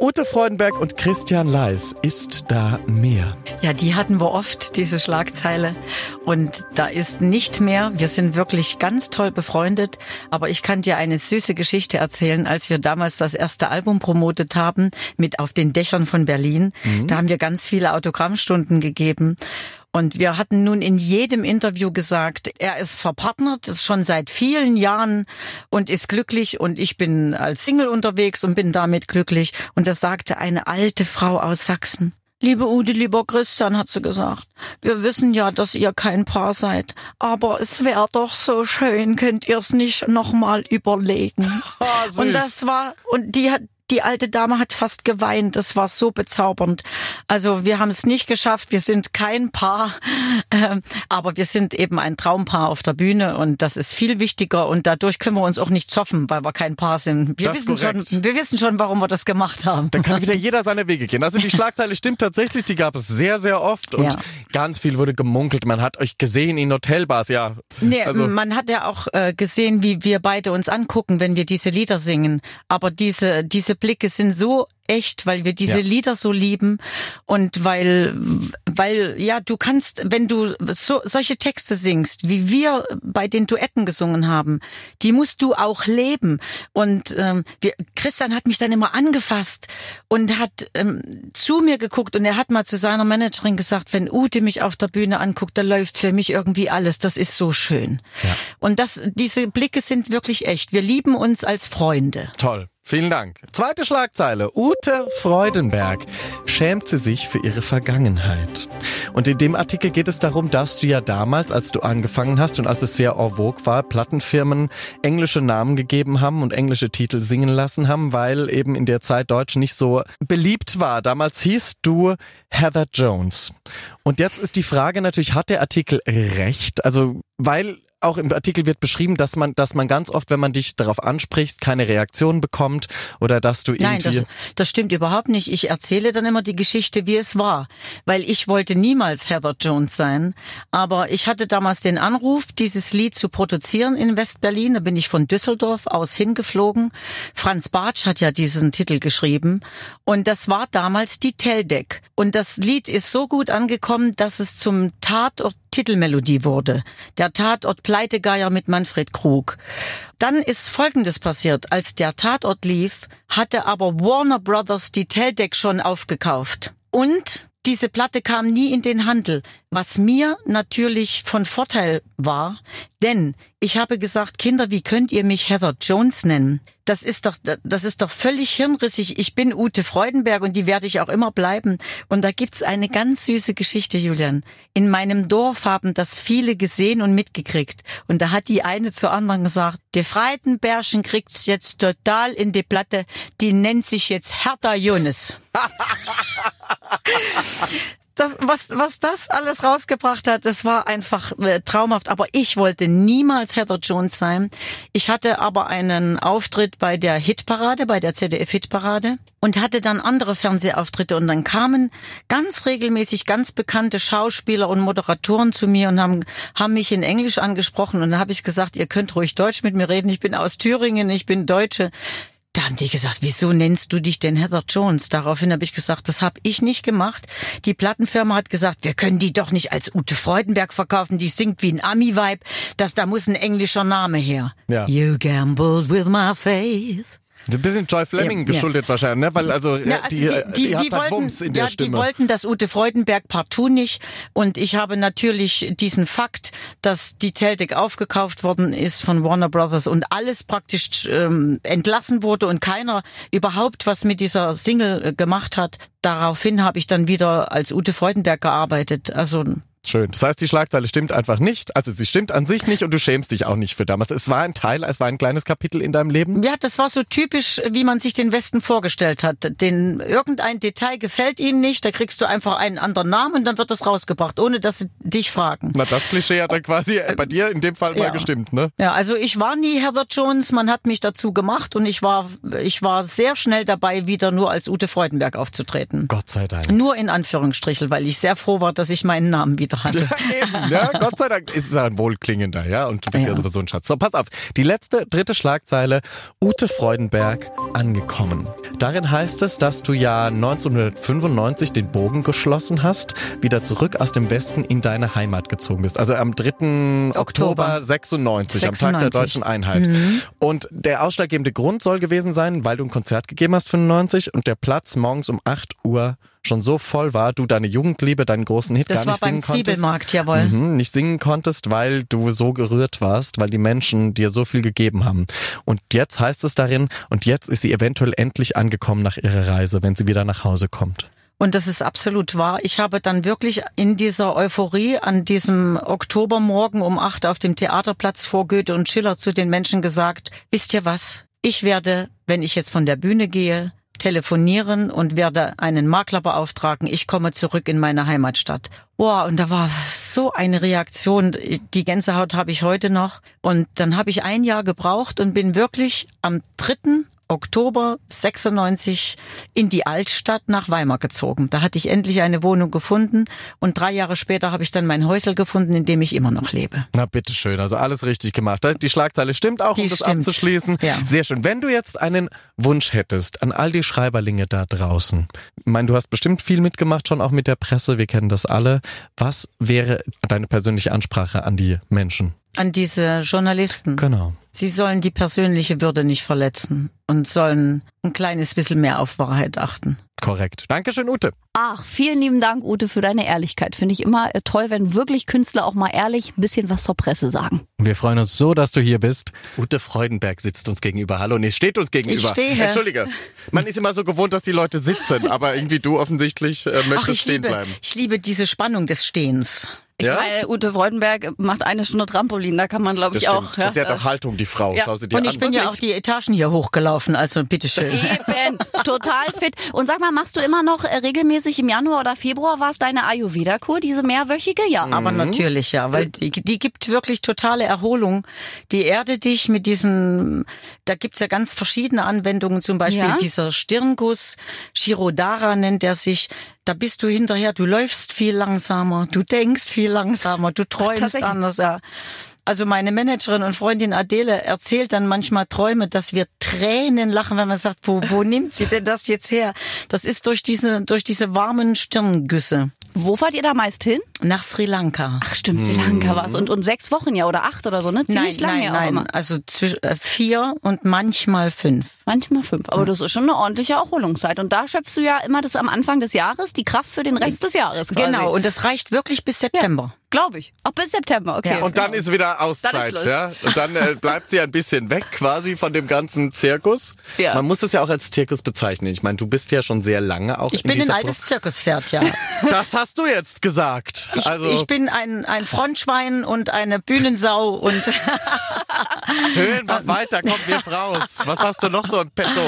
E: Ute Freudenberg und Christian Leis, ist da mehr?
A: Ja, die hatten wir oft, diese Schlagzeile. Und da ist nicht mehr. Wir sind wirklich ganz toll befreundet. Aber ich kann dir eine süße Geschichte erzählen, als wir damals das erste Album promotet haben, mit auf den Dächern von Berlin. Da haben wir ganz viele Autogrammstunden gegeben. Und wir hatten nun in jedem Interview gesagt, er ist verpartnert, ist schon seit vielen Jahren und ist glücklich und ich bin als Single unterwegs und bin damit glücklich. Und das sagte eine alte Frau aus Sachsen. Liebe Ute, lieber Christian, hat sie gesagt, wir wissen ja, dass ihr kein Paar seid, aber es wäre doch so schön, könnt ihr es nicht nochmal überlegen.
E: Ah,
A: und das war, und die hat, die alte Dame hat fast geweint. Das war so bezaubernd. Also wir haben es nicht geschafft. Wir sind kein Paar, ähm, aber wir sind eben ein Traumpaar auf der Bühne und das ist viel wichtiger und dadurch können wir uns auch nicht zoffen, weil wir kein Paar sind. Wir
E: Das
A: wissen schon,
E: korrekt.
A: wir wissen schon, warum wir das gemacht haben.
E: Da kann wieder jeder seine Wege gehen. Also die Schlagzeile stimmt tatsächlich, die gab es sehr, sehr oft und
A: Ja.
E: ganz viel wurde gemunkelt. Man hat euch gesehen in Hotelbars, ja.
A: Nee,
E: also,
A: man hat ja auch äh, gesehen, wie wir beide uns angucken, wenn wir diese Lieder singen. Aber diese, diese Blicke sind so echt, weil wir diese
E: Ja.
A: Lieder so lieben und weil, weil, ja, du kannst, wenn du so, solche Texte singst, wie wir bei den Duetten gesungen haben, die musst du auch leben. Und ähm, wir, Christian hat mich dann immer angefasst und hat ähm, zu mir geguckt und er hat mal zu seiner Managerin gesagt, wenn Ute mich auf der Bühne anguckt, da läuft für mich irgendwie alles. Das ist so schön.
E: Ja.
A: Und das, diese Blicke sind wirklich echt. Wir lieben uns als Freunde.
E: toll. Vielen Dank. Zweite Schlagzeile. Ute Freudenberg schämt sie sich für ihre Vergangenheit. Und in dem Artikel geht es darum, dass du ja damals, als du angefangen hast und als es sehr en vogue war, Plattenfirmen englische Namen gegeben haben und englische Titel singen lassen haben, weil eben in der Zeit Deutsch nicht so beliebt war. Damals hieß du Heather Jones. Und jetzt ist die Frage natürlich, hat der Artikel recht? Also, weil auch im Artikel wird beschrieben, dass man, dass man ganz oft, wenn man dich darauf anspricht, keine Reaktion bekommt oder dass du
A: Nein,
E: irgendwie.
A: das, das stimmt überhaupt nicht. Ich erzähle dann immer die Geschichte, wie es war, weil ich wollte niemals Heather Jones sein. Aber ich hatte damals den Anruf, dieses Lied zu produzieren in West-Berlin. Da bin ich von Düsseldorf aus hingeflogen. Franz Bartsch hat ja diesen Titel geschrieben. Und das war damals die Teldec. Und das Lied ist so gut angekommen, dass es zum Tatort Titelmelodie wurde. Der Tatort Pleitegeier mit Manfred Krug. Dann ist Folgendes passiert. Als der Tatort lief, hatte aber Warner Brothers die Teldec schon aufgekauft. Und diese Platte kam nie in den Handel, was mir natürlich von Vorteil war, denn ich habe gesagt, Kinder, wie könnt ihr mich Heather Jones nennen? Das ist doch, das ist doch völlig hirnrissig. Ich bin Ute Freudenberg und die werde ich auch immer bleiben. Und da gibt's eine ganz süße Geschichte, Julian. In meinem Dorf haben das viele gesehen und mitgekriegt. Und da hat die eine zur anderen gesagt, die Freudenbergchen kriegt's jetzt total in die Platte. Die nennt sich jetzt Hertha Jones. das, was, was das alles rausgebracht hat, das war einfach äh, traumhaft. Aber ich wollte niemals Heather Jones sein. Ich hatte aber einen Auftritt bei der Hitparade, bei der ZDF Hitparade und hatte dann andere Fernsehauftritte und dann kamen ganz regelmäßig ganz bekannte Schauspieler und Moderatoren zu mir und haben, haben mich in Englisch angesprochen und dann habe ich gesagt, ihr könnt ruhig Deutsch mit mir reden. Ich bin aus Thüringen, ich bin Deutsche. Da haben die gesagt, wieso nennst du dich denn Heather Jones? Daraufhin habe ich gesagt, das habe ich nicht gemacht. Die Plattenfirma hat gesagt, wir können die doch nicht als Ute Freudenberg verkaufen, die singt wie ein Ami-Vibe. Das, da muss ein englischer Name her.
E: Ja.
A: You gambled with my faith.
E: Ein bisschen Joy Fleming
A: Ja,
E: geschuldet wahrscheinlich, ne? Weil also,
A: Ja, also
E: die,
A: die, die,
E: die,
A: die,
E: halt Wumms
A: wollten,
E: in der
A: ja, die
E: Stimme.
A: wollten das Ute Freudenberg partout nicht. Und ich habe natürlich diesen Fakt, dass die Celtic aufgekauft worden ist von Warner Brothers und alles praktisch ähm, entlassen wurde und keiner überhaupt was mit dieser Single äh, gemacht hat. Daraufhin habe ich dann wieder als Ute Freudenberg gearbeitet. Also
E: Schön. Das heißt, die Schlagzeile stimmt einfach nicht. Also sie stimmt an sich nicht und du schämst dich auch nicht für damals. Es war ein Teil, es war ein kleines Kapitel in deinem Leben.
A: Ja, das war so typisch, wie man sich den Westen vorgestellt hat. Den irgendein Detail gefällt ihnen nicht, da kriegst du einfach einen anderen Namen und dann wird das rausgebracht, ohne dass sie dich fragen.
E: Na, das Klischee hat dann quasi bei dir in dem Fall mal
A: Ja.
E: gestimmt, ne?
A: Ja, also ich war nie Heather Jones, man hat mich dazu gemacht und ich war ich war sehr schnell dabei, wieder nur als Ute Freudenberg aufzutreten.
E: Gott sei Dank.
A: Nur in Anführungsstrichen, weil ich sehr froh war, dass ich meinen Namen wieder hatte.
E: Eben, ja, Gott sei Dank ist es ein wohlklingender, ja, und du bist ja.
A: Ja.
E: sowieso ein Schatz. So, pass auf. Die letzte, dritte Schlagzeile. Ute Freudenberg angekommen. Darin heißt es, dass du ja 1995 den Bogen geschlossen hast, wieder zurück aus dem Westen in deine Heimat gezogen bist. Also am 3. Oktober,
A: Oktober
E: 96, am Tag der
A: 96.
E: deutschen Einheit. Und der ausschlaggebende Grund soll gewesen sein, weil du ein Konzert gegeben hast, 95, und der Platz morgens um 8 Uhr schon so voll war, du deine Jugendliebe, deinen großen Hit
A: Das
E: gar
A: war
E: nicht
A: beim
E: singen konntest.
A: Zwiebelmarkt, jawohl.
E: Mhm, nicht singen konntest, weil du so gerührt warst, weil die Menschen dir so viel gegeben haben. Und jetzt heißt es darin, und jetzt ist sie eventuell endlich angekommen nach ihrer Reise, wenn sie wieder nach Hause kommt.
A: Und das ist absolut wahr. Ich habe dann wirklich in dieser Euphorie an diesem Oktobermorgen um acht auf dem Theaterplatz vor Goethe und Schiller zu den Menschen gesagt, wisst ihr was? Ich werde, wenn ich jetzt von der Bühne gehe, telefonieren und werde einen Makler beauftragen. Ich komme zurück in meine Heimatstadt. Boah, und da war so eine Reaktion. Die Gänsehaut habe ich heute noch. Und dann habe ich ein Jahr gebraucht und bin wirklich am 3. Oktober 96 in die Altstadt nach Weimar gezogen. Da hatte ich endlich eine Wohnung gefunden und drei Jahre später habe ich dann mein Häusel gefunden, in dem ich immer noch lebe.
E: Na bitteschön, also alles richtig gemacht. Die Schlagzeile stimmt auch, um
A: Die
E: das
A: stimmt.
E: abzuschließen.
A: Ja.
E: Sehr schön. Wenn du jetzt einen Wunsch hättest an all die Schreiberlinge da draußen, ich meine, du hast bestimmt viel mitgemacht, schon auch mit der Presse, wir kennen das alle. Was wäre deine persönliche Ansprache an die Menschen?
A: An diese Journalisten.
E: Genau.
A: Sie sollen die persönliche Würde nicht verletzen und sollen ein kleines bisschen mehr auf Wahrheit achten.
E: Korrekt. Dankeschön, Ute.
D: Ach, vielen lieben Dank, Ute, für deine Ehrlichkeit. Finde ich immer äh, toll, wenn wirklich Künstler auch mal ehrlich ein bisschen was zur Presse sagen.
E: Wir freuen uns so, dass du hier bist. Ute Freudenberg sitzt uns gegenüber. Hallo, nee, steht uns gegenüber.
A: stehe.
E: Entschuldige. Man ist immer so gewohnt, dass die Leute sitzen, aber irgendwie du offensichtlich äh,
A: Ach,
E: möchtest
A: ich
E: stehen
A: liebe,
E: bleiben.
A: ich liebe diese Spannung des Stehens.
D: Ich
E: Ja?
D: meine, Ute Freudenberg macht eine Stunde Trampolin, da kann man, glaube ich, auch. Ja,
E: Sie hat
D: äh,
E: auch Haltung, die Frau.
D: ja.
E: Schau sie dir
A: Und
E: an.
A: ich bin ja auch die Etagen hier hochgelaufen, also bitteschön.
D: Eben, total fit. Und sag mal, machst du immer noch äh, regelmäßig im Januar oder Februar war es deine Ayurveda-Kur, diese mehrwöchige? Ja.
A: Aber natürlich ja, weil die, die gibt wirklich totale Erholung. Die erde dich mit diesen, da gibt's ja ganz verschiedene Anwendungen, zum Beispiel
D: Ja.
A: dieser Stirnguss, Shirodara nennt er sich. Da bist du hinterher, du läufst viel langsamer, du denkst viel langsamer, du träumst
D: tatsächlich.
A: anders. Ja. Also meine Managerin und Freundin Adele erzählt dann manchmal Träume, dass wir Tränen lachen, wenn man sagt, wo, wo nimmt sie denn das jetzt her? Das ist durch diese, durch diese warmen Stirngüsse.
D: Wo fahrt ihr da meist hin?
A: Nach Sri Lanka.
D: Ach stimmt, Sri Lanka war's. Und, und sechs Wochen ja oder acht oder so, ne? Ziemlich
A: nein,
D: lange
A: nein,
D: ja auch
A: nein.
D: immer.
A: Also zwischen äh, vier und manchmal fünf.
D: Manchmal fünf. Aber das ist schon eine ordentliche Erholungszeit. Und da schöpfst du ja immer das am Anfang des Jahres, die Kraft für den Rest des Jahres. Quasi.
A: Genau, und das reicht wirklich bis September.
D: Glaube ich. Auch bis September, okay.
E: Und dann ist wieder Auszeit,
D: ist
E: ja. Und dann äh, bleibt sie ein bisschen weg quasi von dem ganzen Zirkus.
D: Ja.
E: Man muss es ja auch als Zirkus bezeichnen. Ich meine, du bist ja schon sehr lange auch
A: Ich
E: in
A: bin ein altes Zirkuspferd, ja.
E: Das hast du jetzt gesagt.
A: Ich,
E: also
A: ich bin ein, ein Frontschwein und eine Bühnensau und
E: schön, mach weiter, komm, wirf raus. Was hast du noch so im Petto?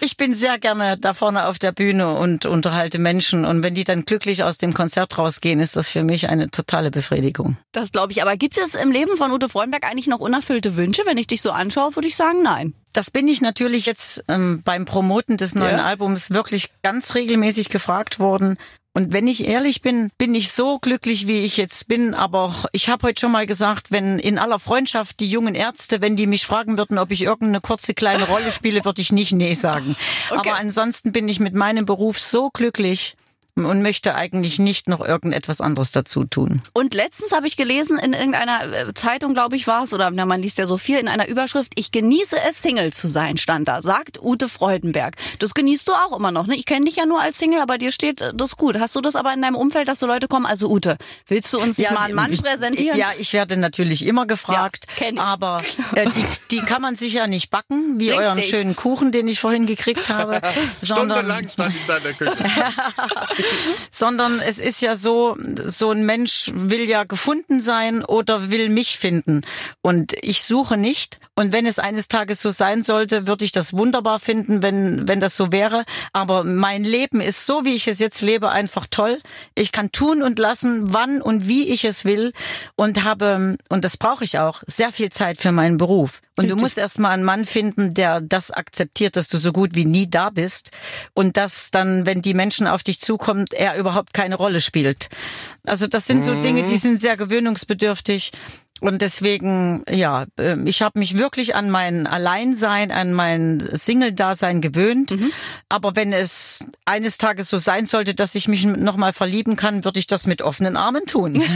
A: ich bin sehr gerne da vorne auf der Bühne und unterhalte Menschen. Und wenn die dann glücklich aus dem Konzert rausgehen, ist das für mich eine totale Befriedigung.
D: Das glaube ich. Aber gibt es im Leben von Ute Freudenberg eigentlich noch unerfüllte Wünsche? Wenn ich dich so anschaue, würde ich sagen, nein.
A: Das bin ich natürlich jetzt ähm, beim Promoten des neuen
D: Ja.
A: Albums wirklich ganz regelmäßig gefragt worden. Und wenn ich ehrlich bin, bin ich so glücklich, wie ich jetzt bin. Aber ich habe heute schon mal gesagt, wenn in aller Freundschaft die jungen Ärzte, wenn die mich fragen würden, ob ich irgendeine kurze kleine Rolle spiele, würde ich nicht nee sagen.
D: Okay.
A: Aber ansonsten bin ich mit meinem Beruf so glücklich und möchte eigentlich nicht noch irgendetwas anderes dazu tun.
D: Und letztens habe ich gelesen in irgendeiner äh, Zeitung, glaube ich, war es, oder na, man liest ja so viel, in einer Überschrift, ich genieße es, Single zu sein, stand da, sagt Ute Freudenberg. Das genießt du auch immer noch, ne? Ich kenne dich ja nur als Single, aber dir steht äh, das gut. Hast du das aber in deinem Umfeld, dass so Leute kommen, also Ute, willst du uns nicht mal einen Mann präsentieren?
A: Ja, ich werde natürlich immer gefragt,
D: Ja, kenn ich.
A: aber äh, die, die kann man sicher nicht backen, wie
D: Richtig.
A: euren schönen Kuchen, den ich vorhin gekriegt habe,
E: Stundenlang stand ich da in der Küche.
A: sondern es ist ja so, so ein Mensch will ja gefunden sein oder will mich finden und ich suche nicht und wenn es eines Tages so sein sollte, würde ich das wunderbar finden, wenn, wenn das so wäre, aber mein Leben ist so, wie ich es jetzt lebe, einfach toll. Ich kann tun und lassen, wann und wie ich es will und habe, und das brauche ich auch, sehr viel Zeit für meinen Beruf. Und du musst erst mal einen Mann finden, der das akzeptiert, dass du so gut wie nie da bist und dass dann, wenn die Menschen auf dich zukommen, er überhaupt keine Rolle spielt. Also das sind so Dinge, die sind sehr gewöhnungsbedürftig. Und deswegen, ja, ähm, ich habe mich wirklich an mein Alleinsein, an mein Single-Dasein gewöhnt. Aber wenn es eines Tages so sein sollte, dass ich mich nochmal verlieben kann, würde ich das mit offenen Armen tun.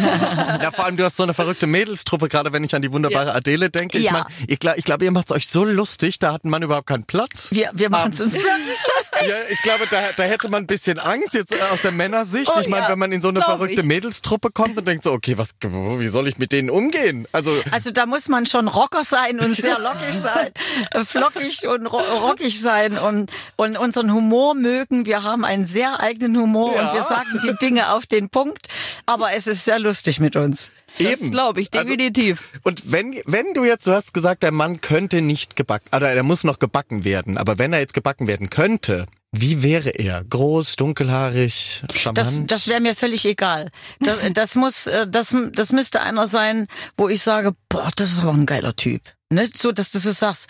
E: Ja, vor allem, du hast so eine verrückte Mädelstruppe, gerade wenn ich an die wunderbare Adele denke. Ich
A: Ja.
E: mein, ich glaube, glaub, ihr macht's euch so lustig, da hat ein Mann überhaupt keinen Platz.
A: Wir, wir machen es uns wirklich lustig.
E: Ja, ich glaube, da, da hätte man ein bisschen Angst jetzt äh, aus der Männersicht.
D: Oh
E: ich meine,
D: ja,
E: wenn man in so eine verrückte
D: ich.
E: Mädelstruppe kommt und denkt so, okay, was, wie soll ich mit denen umgehen? Also,
A: Also da muss man schon Rocker sein und sehr lockig sein, flockig und ro rockig sein und, und unseren Humor mögen. Wir haben einen sehr eigenen Humor
E: Ja.
A: und wir sagen die Dinge auf den Punkt. Aber es ist sehr lustig mit uns.
D: Das
E: eben.
D: glaube ich,
E: Also,
D: definitiv.
E: Und wenn, wenn du jetzt, du hast gesagt, der Mann könnte nicht gebacken, oder er muss noch gebacken werden, aber wenn er jetzt gebacken werden könnte, wie wäre er? Groß, dunkelhaarig,
A: Das,
E: charmant?
A: das wäre mir völlig egal. Das, das muss, äh, das, das müsste einer sein, wo ich sage, boah, das ist aber ein geiler Typ. Nicht so, dass du so sagst,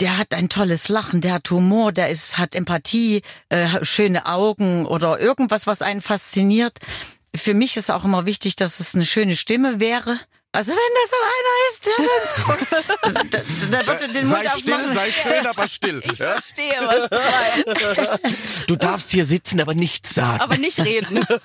A: der hat ein tolles Lachen, der hat Humor, der ist, hat Empathie, äh, schöne Augen oder irgendwas, was einen fasziniert. Für mich ist auch immer wichtig, dass es eine schöne Stimme wäre. Also wenn das so einer ist, der dann so, da, da wird er den
E: sei
A: Mund
E: still,
A: aufmachen.
E: sei schön, aber still. Ja?
D: Verstehe, was du meinst.
E: Du darfst hier sitzen, aber nichts sagen.
D: Aber nicht reden.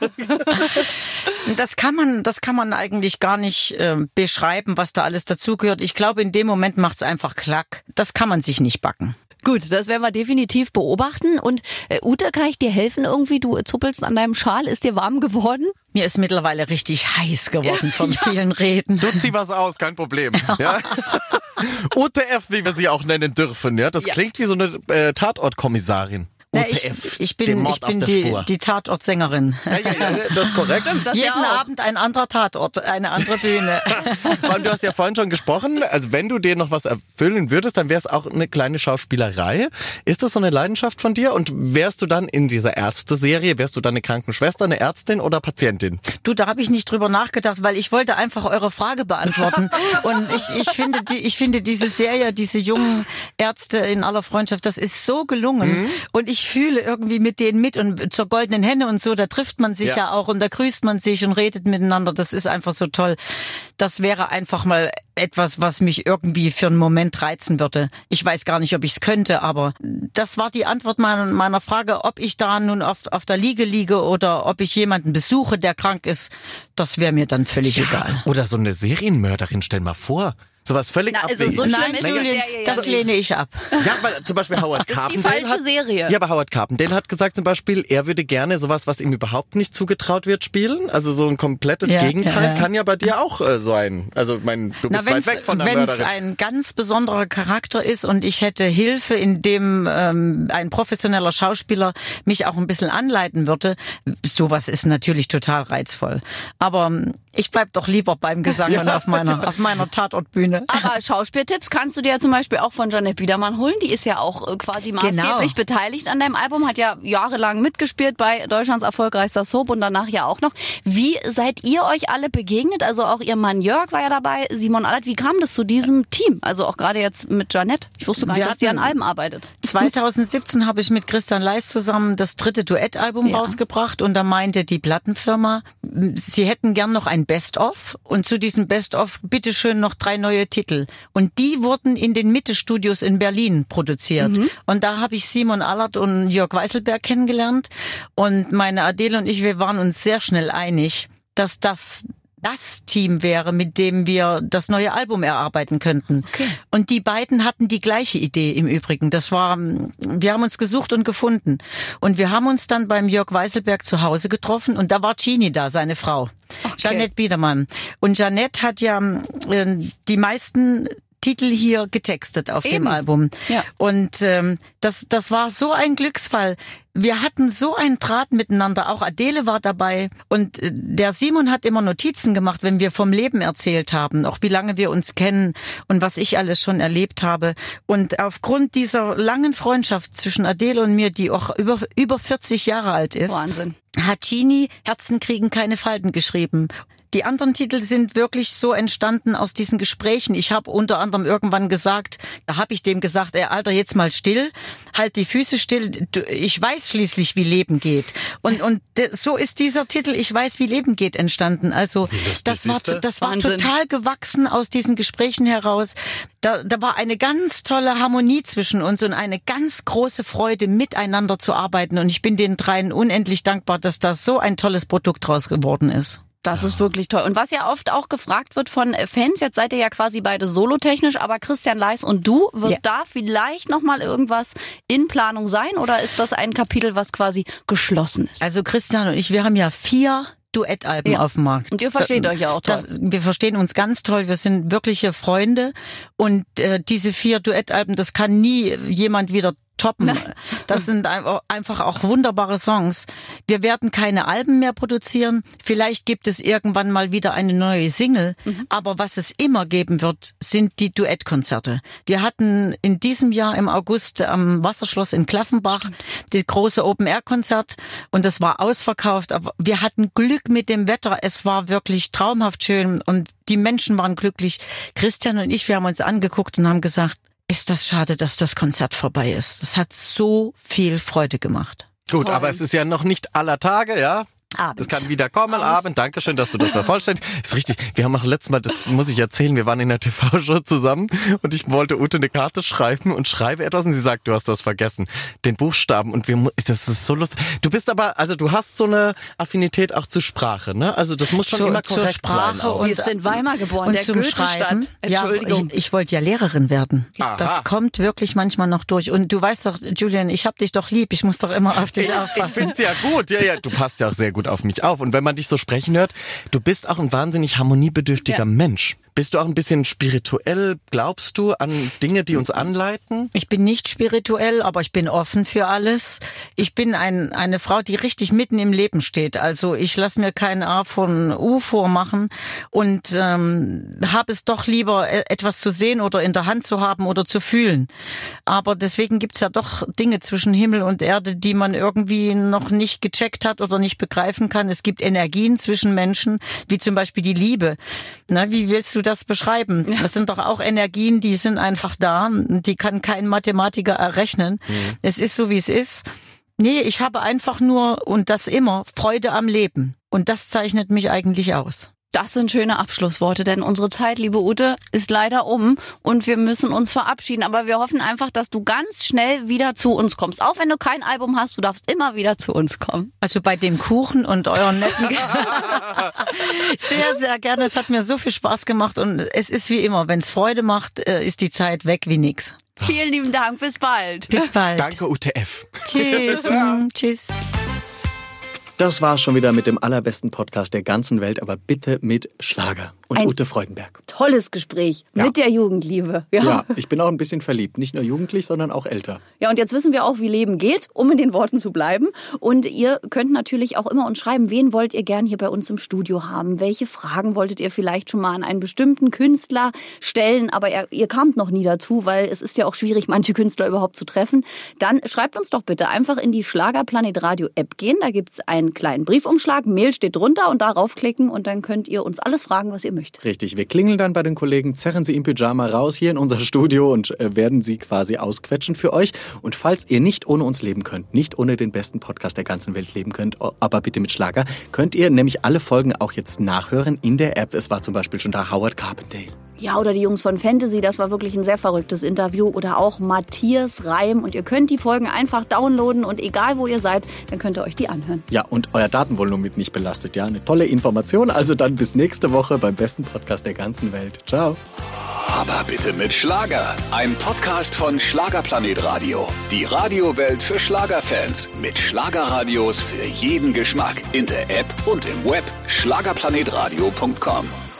A: Das kann man, das kann man eigentlich gar nicht äh, beschreiben, was da alles dazugehört. Ich glaube, in dem Moment macht's einfach klack. Das kann man sich nicht backen.
D: Gut, das werden wir definitiv beobachten. Und äh, Ute, kann ich dir helfen irgendwie? Du zuppelst an deinem Schal. Ist dir warm geworden?
A: Mir ist mittlerweile richtig heiß geworden vom vielen Reden.
E: Du zieh was aus, kein Problem. Ja? UTF, wie wir sie auch nennen dürfen. Ja, das
D: Ja.
E: klingt wie so eine äh, Tatortkommissarin.
A: Na, ich, ich bin, ich bin die, die Tatortsängerin.
E: ja, ja, ja, das ist korrekt.
D: Das
A: Jeden. Abend ein anderer Tatort, eine andere Bühne.
E: Vor allem, du hast ja vorhin schon gesprochen, also wenn du dir noch was erfüllen würdest, dann wäre es auch eine kleine Schauspielerei. Ist das so eine Leidenschaft von dir? Und wärst du dann in dieser Ärzte-Serie, wärst du dann eine Krankenschwester, eine Ärztin oder Patientin?
A: Du, da habe ich nicht drüber nachgedacht, weil ich wollte einfach eure Frage beantworten. Und ich, ich finde, die, ich finde diese Serie, diese jungen Ärzte in aller Freundschaft, das ist so gelungen. Und ich ich fühle irgendwie mit denen mit und zur goldenen Henne und so, da trifft man sich ja.
E: Ja.
A: ja auch und da grüßt man sich und redet miteinander. Das ist einfach so toll. Das wäre einfach mal etwas, was mich irgendwie für einen Moment reizen würde. Ich weiß gar nicht, ob ich es könnte, aber das war die Antwort meiner, meiner Frage, ob ich da nun auf, auf der Liege liege oder ob ich jemanden besuche, der krank ist. Das wäre mir dann völlig egal.
E: Oder so eine Serienmörderin, stell mal vor. Sowas völlig
D: Na, also
E: abwegig.
D: so
A: Nein,
D: ist Serie
A: das
D: nicht.
A: lehne ich ab.
E: Ja, weil zum Beispiel Howard
D: ist die
E: Carpendale
D: falsche
E: hat,
D: Serie.
E: Ja, aber Howard Carpendale hat gesagt zum Beispiel, er würde gerne sowas, was ihm überhaupt nicht zugetraut wird, spielen. Also so ein komplettes
A: Ja,
E: Gegenteil
A: ja, ja.
E: kann ja bei dir auch äh, sein. Also mein, du bist
A: Na,
E: weit weg von der
A: wenn's
E: Mörderin.
A: ein ganz besonderer Charakter ist und ich hätte Hilfe, indem ähm, ein professioneller Schauspieler mich auch ein bisschen anleiten würde, sowas ist natürlich total reizvoll. Aber ähm, ich bleib doch lieber beim Gesang und auf meiner, auf meiner Tatortbühne.
D: Aber Schauspieltipps kannst du dir ja zum Beispiel auch von Janet Biedermann holen. Die ist ja auch äh, quasi maßgeblich
A: Genau.
D: beteiligt an deinem Album, hat ja jahrelang mitgespielt bei Deutschlands erfolgreichster Soap und danach ja auch noch. Wie seid ihr euch alle begegnet? Also auch ihr Mann Jörg war ja dabei, Simon Allert. Wie kam das zu diesem Team? Also auch gerade jetzt mit Janet. Ich wusste gar nicht,
A: Wir
D: dass die an Alben arbeitet.
A: 2017 habe ich mit Christian Leis zusammen das dritte Duettalbum
D: Ja.
A: rausgebracht und da meinte die Plattenfirma, sie hätten gern noch ein Best-of und zu diesem Best-of bitteschön noch drei neue Titel. Und die wurden in den Mitte-Studios in Berlin produziert. Und da habe ich Simon Allert und Jörg Weißelberg kennengelernt und meine Adele und ich, wir waren uns sehr schnell einig, dass das das Team wäre, mit dem wir das neue Album erarbeiten könnten. Und die beiden hatten die gleiche Idee im Übrigen. Das war, wir haben uns gesucht und gefunden. Und wir haben uns dann beim Jörg Weißelberg zu Hause getroffen und da war Gini da, seine Frau. Janette Biedermann. Und Janette hat ja äh, die meisten Titel hier getextet auf dem
D: Eben.
A: Album.
D: Ja.
A: Und ähm, das, das war so ein Glücksfall. Wir hatten so einen Draht miteinander. Auch Adele war dabei. Und äh, der Simon hat immer Notizen gemacht, wenn wir vom Leben erzählt haben, auch wie lange wir uns kennen und was ich alles schon erlebt habe. Und aufgrund dieser langen Freundschaft zwischen Adele und mir, die auch über, über 40 Jahre alt ist,
D: Wahnsinn.
A: hat Gini Herzen kriegen keine Falten geschrieben. Die anderen Titel sind wirklich so entstanden aus diesen Gesprächen. Ich habe unter anderem irgendwann gesagt, da habe ich dem gesagt, ey Alter, jetzt mal still, halt die Füße still. Ich weiß schließlich, wie Leben geht. Und und so ist dieser Titel, ich weiß, wie Leben geht, entstanden. Also das war das war
D: Wahnsinn.
A: total gewachsen aus diesen Gesprächen heraus. Da, da war eine ganz tolle Harmonie zwischen uns und eine ganz große Freude, miteinander zu arbeiten. Und ich bin den dreien unendlich dankbar, dass da so ein tolles Produkt draus geworden ist.
D: Das ist wirklich toll. Und was ja oft auch gefragt wird von äh, Fans, jetzt seid ihr ja quasi beide solotechnisch, aber Christian Leis und du, wird
A: Ja.
D: da vielleicht nochmal irgendwas in Planung sein oder ist das ein Kapitel, was quasi geschlossen ist?
A: Also Christian und ich, wir haben ja vier Duettalben
D: Ja.
A: auf dem Markt.
D: Und ihr versteht
A: Da-
D: euch ja auch toll.
A: Das, wir verstehen uns ganz toll. Wir sind wirkliche Freunde. Und äh, diese vier Duettalben, das kann nie jemand wieder toppen. Das sind ein- einfach auch wunderbare Songs. Wir werden keine Alben mehr produzieren. Vielleicht gibt es irgendwann mal wieder eine neue Single.
D: Mhm.
A: Aber was es immer geben wird, sind die Duettkonzerte. Wir hatten in diesem Jahr im August am Wasserschloss in Klaffenbach das große Open-Air-Konzert und das war ausverkauft. Aber wir hatten Glück mit dem Wetter. Es war wirklich traumhaft schön und die Menschen waren glücklich. Christian und ich, wir haben uns angeguckt und haben gesagt, ist das schade, dass das Konzert vorbei ist. Das hat so viel Freude gemacht.
E: Gut,
D: Toll.
E: aber es ist ja noch nicht aller Tage, ja?
A: Abend.
E: Es kann wieder kommen, Abend. Dankeschön, dass du das vervollständigt. Ist richtig. Wir haben auch letztes Mal, das muss ich erzählen, wir waren in der TV-Show zusammen und ich wollte Ute eine Karte schreiben und schreibe etwas und sie sagt, du hast das vergessen. Den Buchstaben und wir, das ist so lustig. Du bist aber, also du hast so eine Affinität auch zur Sprache, ne? Also das muss schon
A: Zur-
E: immer
A: zur
E: korrekt
A: Sprache
E: sein. Auch.
A: und-
D: Sie ist in Weimar geboren,
A: und
D: der
A: zum. Schreiben. Ja,
D: Entschuldigung.
A: ich, ich wollte ja Lehrerin werden.
E: Aha.
A: Das kommt wirklich manchmal noch durch. Und du weißt doch, Julian, ich hab dich doch lieb. Ich muss doch immer auf dich
E: Ich
A: aufpassen.
E: find's ja gut. Ja, ja, du passt ja auch sehr gut auf mich auf. Und wenn man dich so sprechen hört, du bist auch ein wahnsinnig harmoniebedürftiger
D: Ja.
E: Mensch. Bist du auch ein bisschen spirituell? Glaubst du an Dinge, die uns anleiten?
A: Ich bin nicht spirituell, aber ich bin offen für alles. Ich bin ein, eine Frau, die richtig mitten im Leben steht. Also ich lasse mir kein A von U vormachen und ähm, habe es doch lieber, e- etwas zu sehen oder in der Hand zu haben oder zu fühlen. Aber deswegen gibt's ja doch Dinge zwischen Himmel und Erde, die man irgendwie noch nicht gecheckt hat oder nicht begreifen kann. Es gibt Energien zwischen Menschen, wie zum Beispiel die Liebe. Na, wie willst du das beschreiben? Das sind doch auch Energien, die sind einfach da. Die kann kein Mathematiker errechnen. Es ist so, wie es ist. Nee, ich habe einfach nur und das immer Freude am Leben. Und das zeichnet mich eigentlich aus.
D: Das sind schöne Abschlussworte, denn unsere Zeit, liebe Ute, ist leider um und wir müssen uns verabschieden. Aber wir hoffen einfach, dass du ganz schnell wieder zu uns kommst. Auch wenn du kein Album hast, du darfst immer wieder zu uns kommen.
A: Also bei dem Kuchen und euren netten. sehr, sehr gerne. Es hat mir so viel Spaß gemacht und es ist wie immer, wenn es Freude macht, äh, ist die Zeit weg wie nix.
D: Vielen lieben Dank. Bis bald.
A: Bis bald.
F: Danke, UTF.
A: Tschüss. Mm, Tschüss.
E: Das war schon wieder mit dem allerbesten Podcast der ganzen Welt, aber bitte mit Schlager und
D: Ein-
E: Ute Freudenberg.
D: Tolles Gespräch
E: Ja.
D: mit der Jugendliebe.
E: Ja, ich bin auch ein bisschen verliebt. Nicht nur jugendlich, sondern auch älter.
D: Ja, und jetzt wissen wir auch, wie Leben geht, um in den Worten zu bleiben. Und ihr könnt natürlich auch immer uns schreiben, wen wollt ihr gern hier bei uns im Studio haben? Welche Fragen wolltet ihr vielleicht schon mal an einen bestimmten Künstler stellen? Aber ihr, ihr kamt noch nie dazu, weil es ist ja auch schwierig, manche Künstler überhaupt zu treffen. Dann schreibt uns doch bitte einfach in die Schlagerplanet Radio App gehen. Da gibt's einen kleinen Briefumschlag, Mail steht drunter und darauf klicken und dann könnt ihr uns alles fragen, was ihr möchtet.
E: Richtig, wir klingeln dann bei den Kollegen, zerren sie im Pyjama raus hier in unser Studio und äh, werden sie quasi ausquetschen für euch. Und falls ihr nicht ohne uns leben könnt, nicht ohne den besten Podcast der ganzen Welt leben könnt, o- aber bitte mit Schlager, könnt ihr nämlich alle Folgen auch jetzt nachhören in der App. Es war zum Beispiel schon da Howard Carpendale.
D: Ja, oder die Jungs von Fantasy, das war wirklich ein sehr verrücktes Interview. Oder auch Matthias Reim. Und ihr könnt die Folgen einfach downloaden und egal wo ihr seid, dann könnt ihr euch die anhören.
E: Ja, und euer Datenvolumen nicht belastet, ja. Eine tolle Information. Also dann bis nächste Woche beim besten Podcast der ganzen Welt. Ciao.
B: Aber bitte mit Schlager. Ein Podcast von Schlagerplanet Radio. Die Radiowelt für Schlagerfans. Mit Schlagerradios für jeden Geschmack. In der App und im Web. Schlagerplanetradio.com.